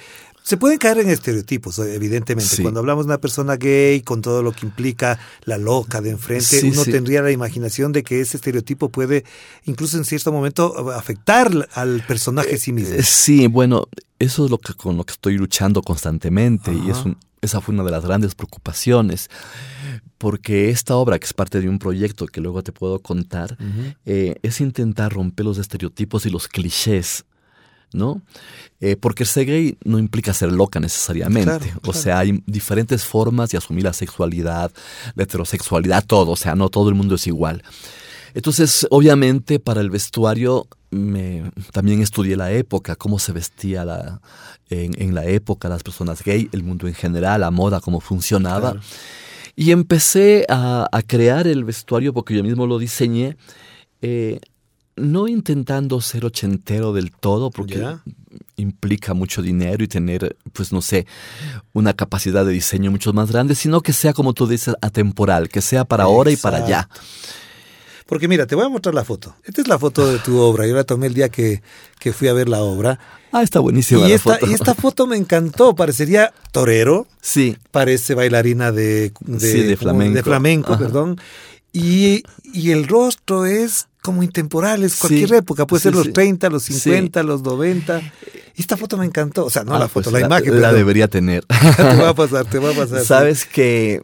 se pueden caer en estereotipos, evidentemente. Sí. Cuando hablamos de una persona gay, con todo lo que implica la loca de enfrente, Sí, uno sí. tendría la imaginación de que ese estereotipo puede, incluso en cierto momento, afectar al personaje en sí mismo. Eh, Sí, bueno, eso es lo que con lo que estoy luchando constantemente y es un- esa fue una de las grandes preocupaciones, porque esta obra, que es parte de un proyecto que luego te puedo contar, eh, es intentar romper los estereotipos y los clichés. ¿No? Eh, porque ser gay no implica ser loca necesariamente. Claro, O sea, hay diferentes formas de asumir la sexualidad, la heterosexualidad, todo. O sea, no todo el mundo es igual. Entonces, obviamente, para el vestuario me, también estudié la época, cómo se vestía la, en, en la época las personas gay, el mundo en general, la moda, cómo funcionaba. Claro. Y empecé a, a crear el vestuario porque yo mismo lo diseñé, eh, no intentando ser ochentero del todo, porque Ya. implica mucho dinero y tener, pues no sé, una capacidad de diseño mucho más grande, sino que sea, como tú dices, atemporal, que sea para ahora y para allá. Porque mira, te voy a mostrar la foto. Esta es la foto de tu obra. Yo la tomé el día que, que fui a ver la obra. Ah, está buenísima Y la esta, foto. y esta foto me encantó. Parecería torero. Sí, parece bailarina de, Sí, de flamenco. de flamenco, Ajá. perdón. Y, y el rostro es como intemporal, es cualquier Sí, época, puede sí, ser los sí. 30, los Sí. 50, los 90. Y esta foto me encantó, o sea, no Ah, la foto, pues la, imagen. La debería tener. te va a pasar, te va a pasar. Sabes que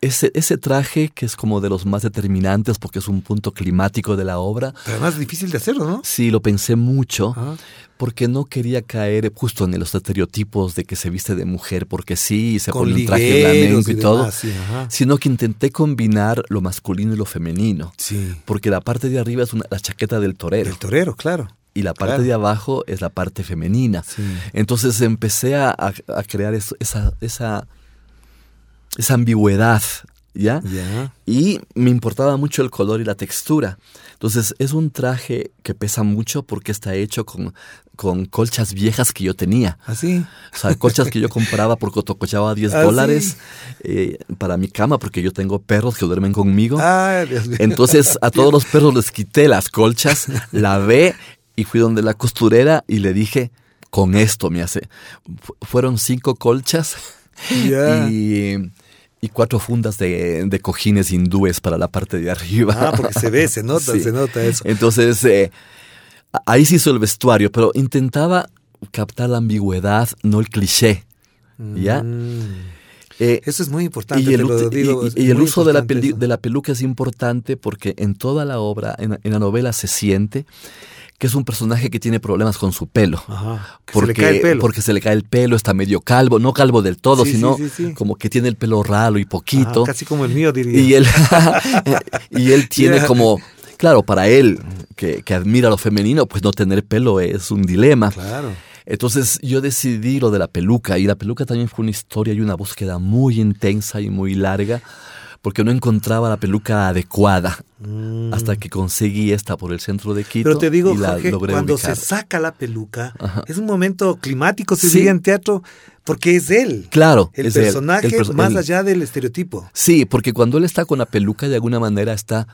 ese, ese traje, que es como de los más determinantes porque es un punto climático de la obra, Pero además es difícil de hacerlo, ¿no? sí lo pensé mucho Ajá. porque no quería caer justo en los estereotipos de que se viste de mujer porque sí, y se Con pone un traje flamenco y, y todo, sí, sino que intenté combinar lo masculino y lo femenino. Sí. Porque la parte de arriba es una- la chaqueta del torero El torero, claro. y la parte claro. de abajo es la parte femenina. Sí. Entonces empecé a, a- a crear eso- esa, esa, esa ambigüedad, ¿ya? Ya. Y me importaba mucho el color y la textura. Entonces es un traje que pesa mucho porque está hecho con, con colchas viejas que yo tenía. Así. O sea, colchas que yo compraba porque cochaba 10 Ah, dólares sí. eh, para mi cama porque yo tengo perros que duermen conmigo. Ay, Dios mío. Entonces a todos los perros les quité las colchas, lavé y fui donde la costurera y le dije, con esto me hace. Fu- fueron cinco colchas Ya. y, y cuatro fundas de, de cojines hindúes para la parte de arriba. Ah, porque se ve, se nota, Sí. se nota eso. Entonces, eh, ahí se hizo el vestuario, pero intentaba captar la ambigüedad, no el cliché. ¿Ya? Mm. Eh, Eso es muy importante, y el, te lo y- digo. y- es y el muy uso de la, de la peluca es importante porque en toda la obra, en, en la novela, se siente que es un personaje que tiene problemas con su pelo. Ajá, que Porque, se le cae el pelo. porque se le cae el pelo, está medio calvo, no calvo del todo, Sí, sino sí, sí. como que tiene el pelo ralo y poquito. Ajá, casi como el mío, diría. y él, y él tiene como, claro, para él, que, que admira lo femenino, pues no tener pelo es un dilema. Claro. Entonces yo decidí lo de la peluca y la peluca también fue una historia y una búsqueda muy intensa y muy larga porque no encontraba la peluca adecuada hasta que conseguí esta por el centro de Quito Mm. Pero te digo, y la Jorge, cuando ubicar. se saca la peluca, Ajá. es un momento climático, se Sí. diría en teatro, porque es él. Claro, El es él, personaje el perso- más allá del estereotipo. Sí, porque cuando él está con la peluca de alguna manera está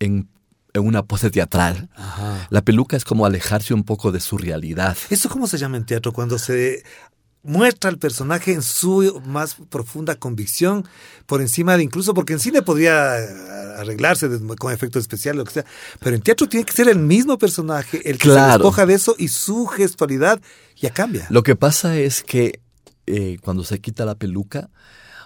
en, en una pose teatral. Ajá. La peluca es como alejarse un poco de su realidad. ¿Eso cómo se llama en teatro? Cuando se muestra al personaje en su más profunda convicción, por encima de incluso, porque en cine podría eh, arreglarse con efectos especiales, lo que sea, pero en teatro tiene que ser el mismo personaje, el que se despoja de eso y su gestualidad ya cambia. Lo que pasa es que eh, cuando se quita la peluca,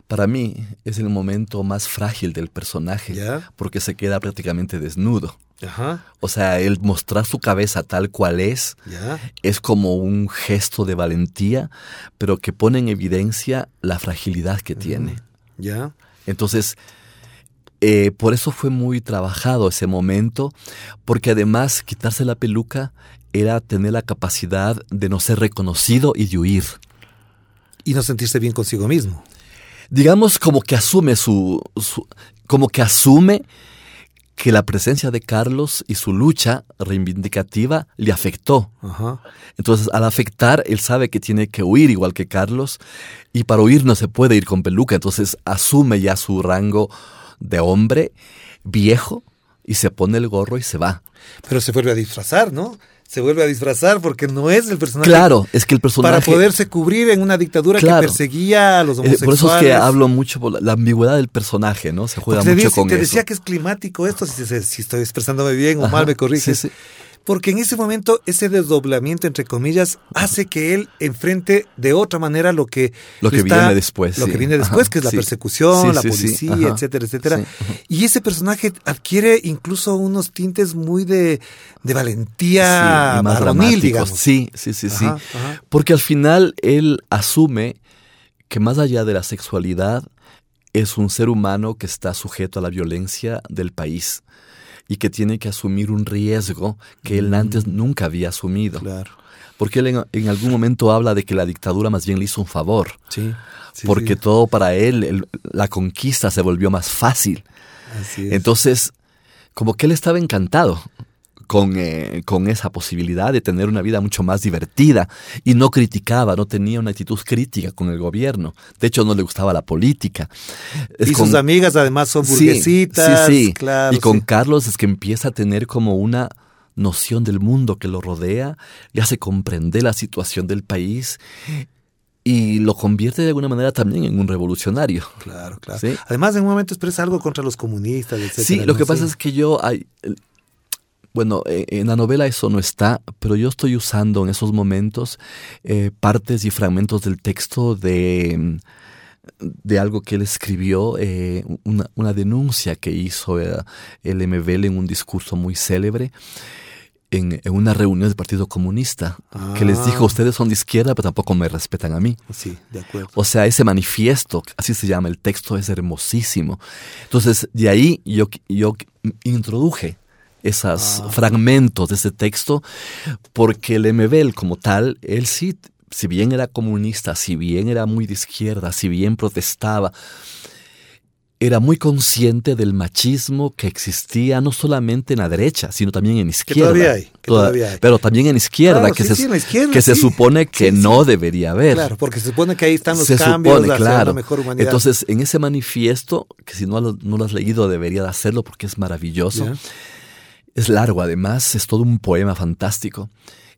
para mí es el momento más frágil del personaje, Ya. porque se queda prácticamente desnudo. Ajá, O sea, el mostrar su cabeza tal cual es es como un gesto de valentía, pero que pone en evidencia la fragilidad que tiene. Ya. Entonces, eh, por eso fue muy trabajado ese momento, porque además quitarse la peluca era tener la capacidad de no ser reconocido y de huir. Y no sentirse bien consigo mismo. Digamos como que asume su, su- como que asume que la presencia de Carlos y su lucha reivindicativa le afectó. Ajá. Entonces, al afectar, él sabe que tiene que huir igual que Carlos, y para huir no se puede ir con peluca, entonces asume ya su rango de hombre viejo y se pone el gorro y se va. Pero se vuelve a disfrazar, ¿no? Se vuelve a disfrazar porque no es el personaje. Claro, es que el personaje... Para poderse cubrir en una dictadura Claro. que perseguía a los eh, homosexuales. por eso es que hablo mucho por la, ambigüedad del personaje, ¿no? Se juega Porque te mucho con te eso. decía que es climático esto, si, si- si estoy expresándome bien o Ajá, mal, me corriges. sí, sí. Porque en ese momento ese desdoblamiento, entre comillas, hace que él enfrente de otra manera lo que... Lo que está- viene después, Lo sí. que viene después, Ajá, que es la sí. persecución, Sí, la policía, Ajá. etcétera, etcétera. Y ese personaje adquiere incluso unos tintes muy de, de valentía más digamos. Sí, sí, sí, sí. Ajá. Porque al final él asume que más allá de la sexualidad es un ser humano que está sujeto a la violencia del país y que tiene que asumir un riesgo que él antes nunca había asumido. Claro. Porque él en, en algún momento habla de que la dictadura más bien le hizo un favor, Sí. sí, porque sí. todo para él, el- la conquista se volvió más fácil. Así es. Entonces, como que él estaba encantado con, eh, con esa posibilidad de tener una vida mucho más divertida y no criticaba, no tenía una actitud crítica con el gobierno. De hecho, no le gustaba la política. Es y con- sus amigas además son burguesitas. Sí, sí. Claro, y con. Carlos es que empieza a tener como una noción del mundo que lo rodea, le hace comprender la situación del país y lo convierte de alguna manera también en un revolucionario. Claro, claro. Sí. Además, en un momento expresa algo contra los comunistas, etcétera. Sí, lo que pasa es que yo hay, bueno, eh, en la novela eso no está, pero yo estoy usando en esos momentos eh, partes y fragmentos del texto de, mm, de algo que él escribió, eh, una, una denuncia que hizo eh, el MBL en un discurso muy célebre. En, en una reunión del Partido Comunista, que les dijo, Ah. ustedes son de izquierda, pero tampoco me respetan a mí. Sí, de acuerdo. O sea, ese manifiesto, así se llama, el texto es hermosísimo. Entonces, de ahí yo, yo introduje esos Ah. fragmentos de ese texto, porque el MBL como tal, él sí, si bien era comunista, si bien era muy de izquierda, si bien protestaba, era muy consciente del machismo que existía no solamente en la derecha, sino también en izquierda. todavía hay, que Toda- todavía hay. Pero también en izquierda, Claro, que, sí, se, sí, en la izquierda, que se supone que no debería haber. Claro, porque se supone que ahí están los se cambios supone, hacia claro. una mejor humanidad. Entonces, en ese manifiesto, que si no lo, no lo has leído, debería de hacerlo porque es maravilloso. Es largo, además, es todo un poema fantástico.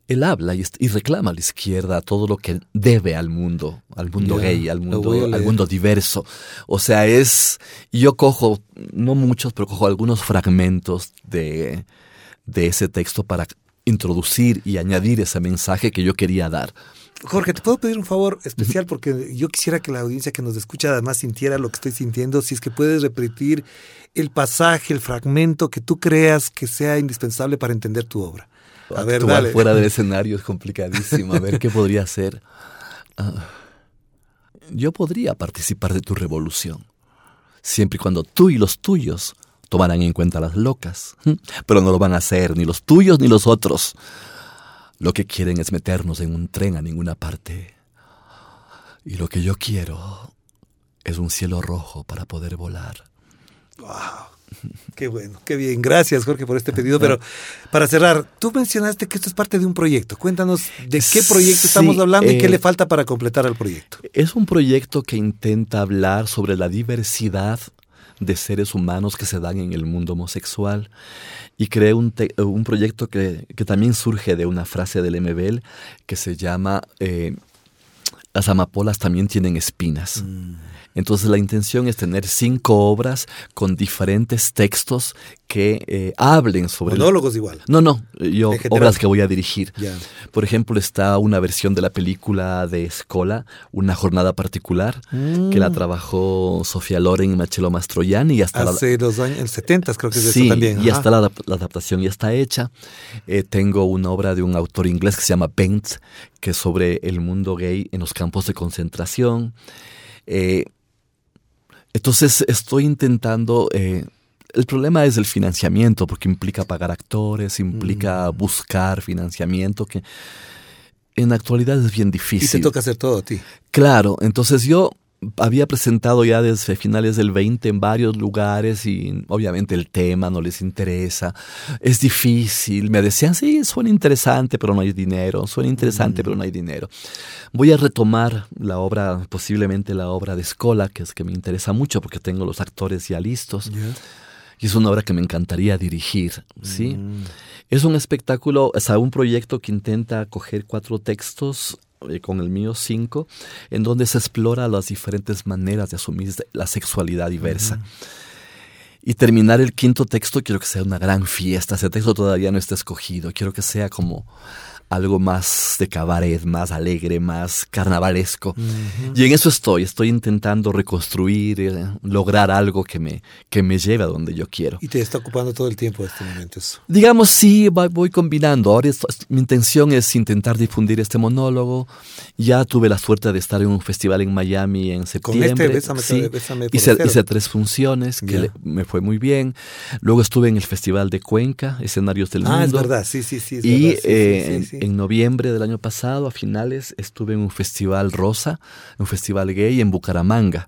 Él habla y, reclama a la izquierda todo lo que debe al mundo, al mundo gay, al mundo, al mundo diverso. O sea, es. Yo cojo, no muchos, pero cojo algunos fragmentos de, de ese texto para introducir y añadir ese mensaje que yo quería dar. Jorge, ¿te puedo pedir un favor especial? Porque yo quisiera que la audiencia que nos escucha además sintiera lo que estoy sintiendo. Si es que puedes repetir el pasaje, el fragmento que tú creas que sea indispensable para entender tu obra. A ver, dale. fuera del escenario es complicadísimo. A ver qué podría hacer. Ah, yo podría participar de tu revolución, siempre y cuando tú y los tuyos tomaran en cuenta las locas. Pero no lo van a hacer ni los tuyos ni los otros. Lo que quieren es meternos en un tren a ninguna parte. Y lo que yo quiero es un cielo rojo para poder volar. Wow. Qué bueno, qué bien. Gracias, Jorge, por este pedido. Pero para cerrar, tú mencionaste que esto es parte de un proyecto. Cuéntanos de qué proyecto Sí, estamos hablando y qué eh, le falta para completar el proyecto. Es un proyecto que intenta hablar sobre la diversidad de seres humanos que se dan en el mundo homosexual y creé un, te- un proyecto que, que también surge de una frase del MBL que se llama eh, Las amapolas también tienen espinas. Entonces la intención es tener cinco obras con diferentes textos que eh, hablen sobre... el- Monólogos igual. No, no, yo En obras que voy a dirigir. Por ejemplo, está una versión de la película de Escola, Una jornada particular, que la trabajó Sofía Loren y Marcello Mastroianni y hasta la, Hace los años, el 70 creo que es Sí, eso también. y Ajá. hasta la, la adaptación ya está hecha. Eh, tengo una obra de un autor inglés que se llama Bent, que es sobre el mundo gay en los campos de concentración. Eh, entonces estoy intentando... eh, el problema es el financiamiento, porque implica pagar actores, implica Mm. buscar financiamiento, que en la actualidad es bien Y te difícil. toca hacer todo a ti. Claro, entonces yo había presentado ya desde finales del 20 en varios lugares y obviamente el tema no les interesa, es difícil, me decían, sí, suena interesante, pero no hay dinero, suena interesante, pero no hay dinero. Voy a retomar la obra, posiblemente la obra de Escola, que es que me interesa mucho porque tengo los actores ya listos. Y es una obra que me encantaría dirigir, ¿sí? Es un espectáculo, o sea, un proyecto que intenta coger cuatro textos, con el mío cinco, en donde se explora las diferentes maneras de asumir la sexualidad diversa. Y terminar el quinto texto quiero que sea una gran fiesta. Ese texto todavía no está escogido. Quiero que sea como algo más de cabaret, más alegre, más carnavalesco. Y en eso estoy. Estoy intentando reconstruir, eh, lograr algo que me, que me lleve a donde yo quiero. Y te está ocupando todo el tiempo este momento eso. Digamos, sí, voy combinando. Ahora esto- mi intención es intentar difundir este monólogo. Ya tuve la suerte de estar en un festival en Miami en septiembre. Bésame, sí. Bésame hice, hice tres funciones que le- me fue muy bien. Luego estuve en el Festival de Cuenca, Escenarios del Ah, es Mundo. verdad, sí, sí, sí. es y verdad, sí, sí, eh, sí, en- sí. En, noviembre del año pasado, a finales, estuve en un festival rosa, un festival gay en Bucaramanga.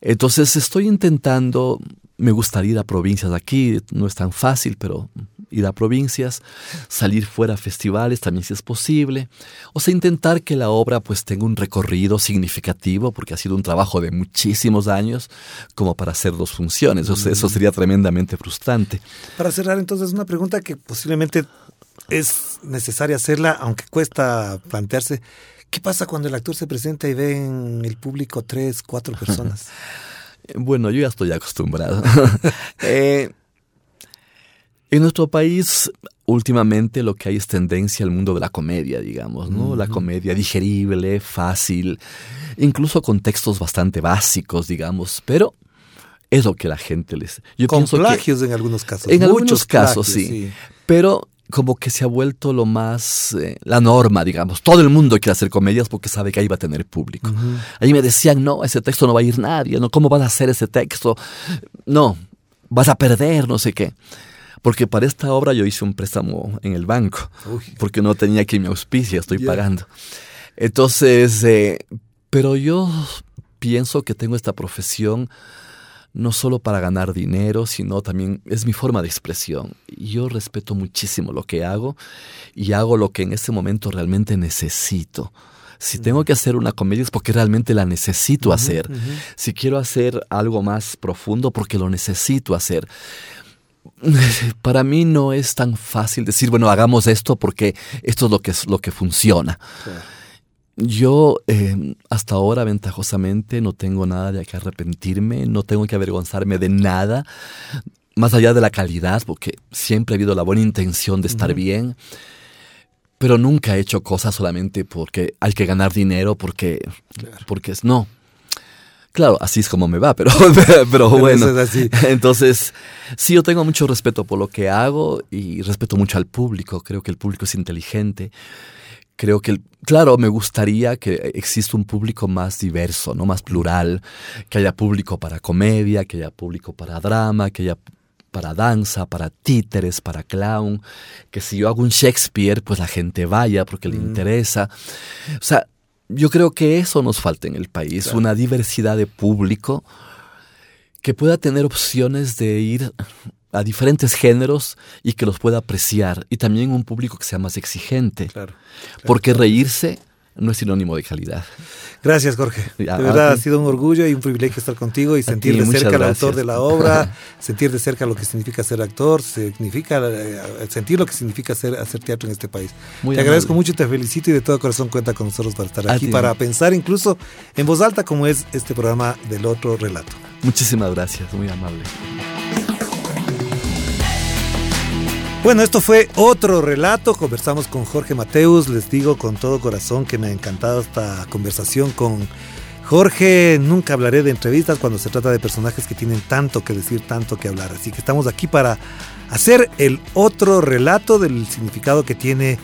Entonces estoy intentando, me gustaría ir a provincias aquí, no es tan fácil, pero ir a provincias, salir fuera a festivales también si es posible, o sea, intentar que la obra pues tenga un recorrido significativo, porque ha sido un trabajo de muchísimos años, como para hacer dos funciones, o sea, eso sería tremendamente frustrante. Para cerrar, entonces, una pregunta que posiblemente es necesaria hacerla, aunque cuesta plantearse. ¿Qué pasa cuando el actor se presenta y ve en el público tres, cuatro personas? Bueno, yo ya estoy acostumbrado. Eh, en nuestro país, últimamente lo que hay es tendencia al mundo de la comedia, digamos, ¿no? La comedia digerible, fácil, incluso con textos bastante básicos, digamos, pero es lo que la gente les... Yo Con que- plagios en algunos casos. en algunos muchos casos, plagios, sí. Pero como que se ha vuelto lo más, eh, la norma, digamos. Todo el mundo quiere hacer comedias porque sabe que ahí va a tener público. Ahí me decían, no, ese texto no va a ir nadie, no, ¿cómo vas a hacer ese texto? No, vas a perder, no sé qué. Porque para esta obra yo hice un préstamo en el banco, Uy. porque no tenía que mi auspicia, estoy pagando. Entonces, eh, pero yo pienso que tengo esta profesión no solo para ganar dinero, sino también es mi forma de expresión. Yo respeto muchísimo lo que hago y hago lo que en este momento realmente necesito. Si tengo que hacer una comedia es porque realmente la necesito hacer. Si quiero hacer algo más profundo, porque lo necesito hacer. Para mí no es tan fácil decir, bueno, hagamos esto porque esto es lo que, es lo que funciona. Yo eh, hasta ahora ventajosamente no tengo nada de que arrepentirme, no tengo que avergonzarme de nada, más allá de la calidad, porque siempre ha habido la buena intención de estar bien, pero nunca he hecho cosas solamente porque hay que ganar dinero, porque, porque es no. Claro, así es como me va, pero, pero, bueno. eso es así. Entonces, sí, yo tengo mucho respeto por lo que hago y respeto mucho al público. Creo que el público es inteligente. Creo que, claro, me gustaría que exista un público más diverso, ¿no? Más plural, que haya público para comedia, que haya público para drama, que haya para danza, para títeres, para clown, que si yo hago un Shakespeare, pues la gente vaya porque le interesa. O sea, yo creo que eso nos falta en el país, Claro. una diversidad de público que pueda tener opciones de ir a diferentes géneros y que los pueda apreciar. Y también un público que sea más exigente. Claro. Porque reírse no es sinónimo de calidad. Gracias, Jorge. De verdad ha sido un orgullo y un privilegio estar contigo y sentir ti, de cerca al autor de la obra, sentir de cerca lo que significa ser actor, significa eh, sentir lo que significa hacer, hacer teatro en este país. Muy te agradezco mucho y te felicito y de todo corazón cuenta con nosotros para estar aquí, para pensar incluso en voz alta como es este programa del otro relato. Muchísimas gracias, muy amable. Bueno, esto fue otro relato. Conversamos con Jorge Mateus. Les digo con todo corazón que me ha encantado esta conversación con Jorge. Nunca hablaré de entrevistas cuando se trata de personajes que tienen tanto que decir, tanto que hablar. Así que estamos aquí para hacer el otro relato del significado que tiene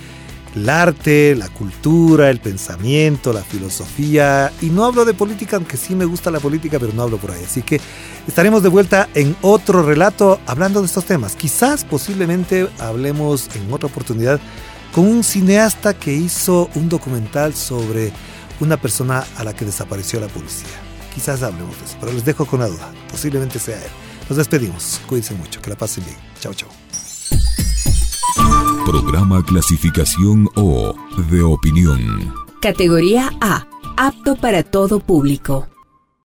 el arte, la cultura, el pensamiento, la filosofía. Y no hablo de política, aunque sí me gusta la política, pero no hablo por ahí. Así que estaremos de vuelta en otro relato hablando de estos temas. Quizás posiblemente hablemos en otra oportunidad con un cineasta que hizo un documental sobre una persona a la que desapareció la policía. Quizás hablemos de eso, pero les dejo con la duda. Posiblemente sea él. Nos despedimos. Cuídense mucho. Que la pasen bien. Chao, chao. Programa clasificación O de opinión. Categoría A. Apto para todo público.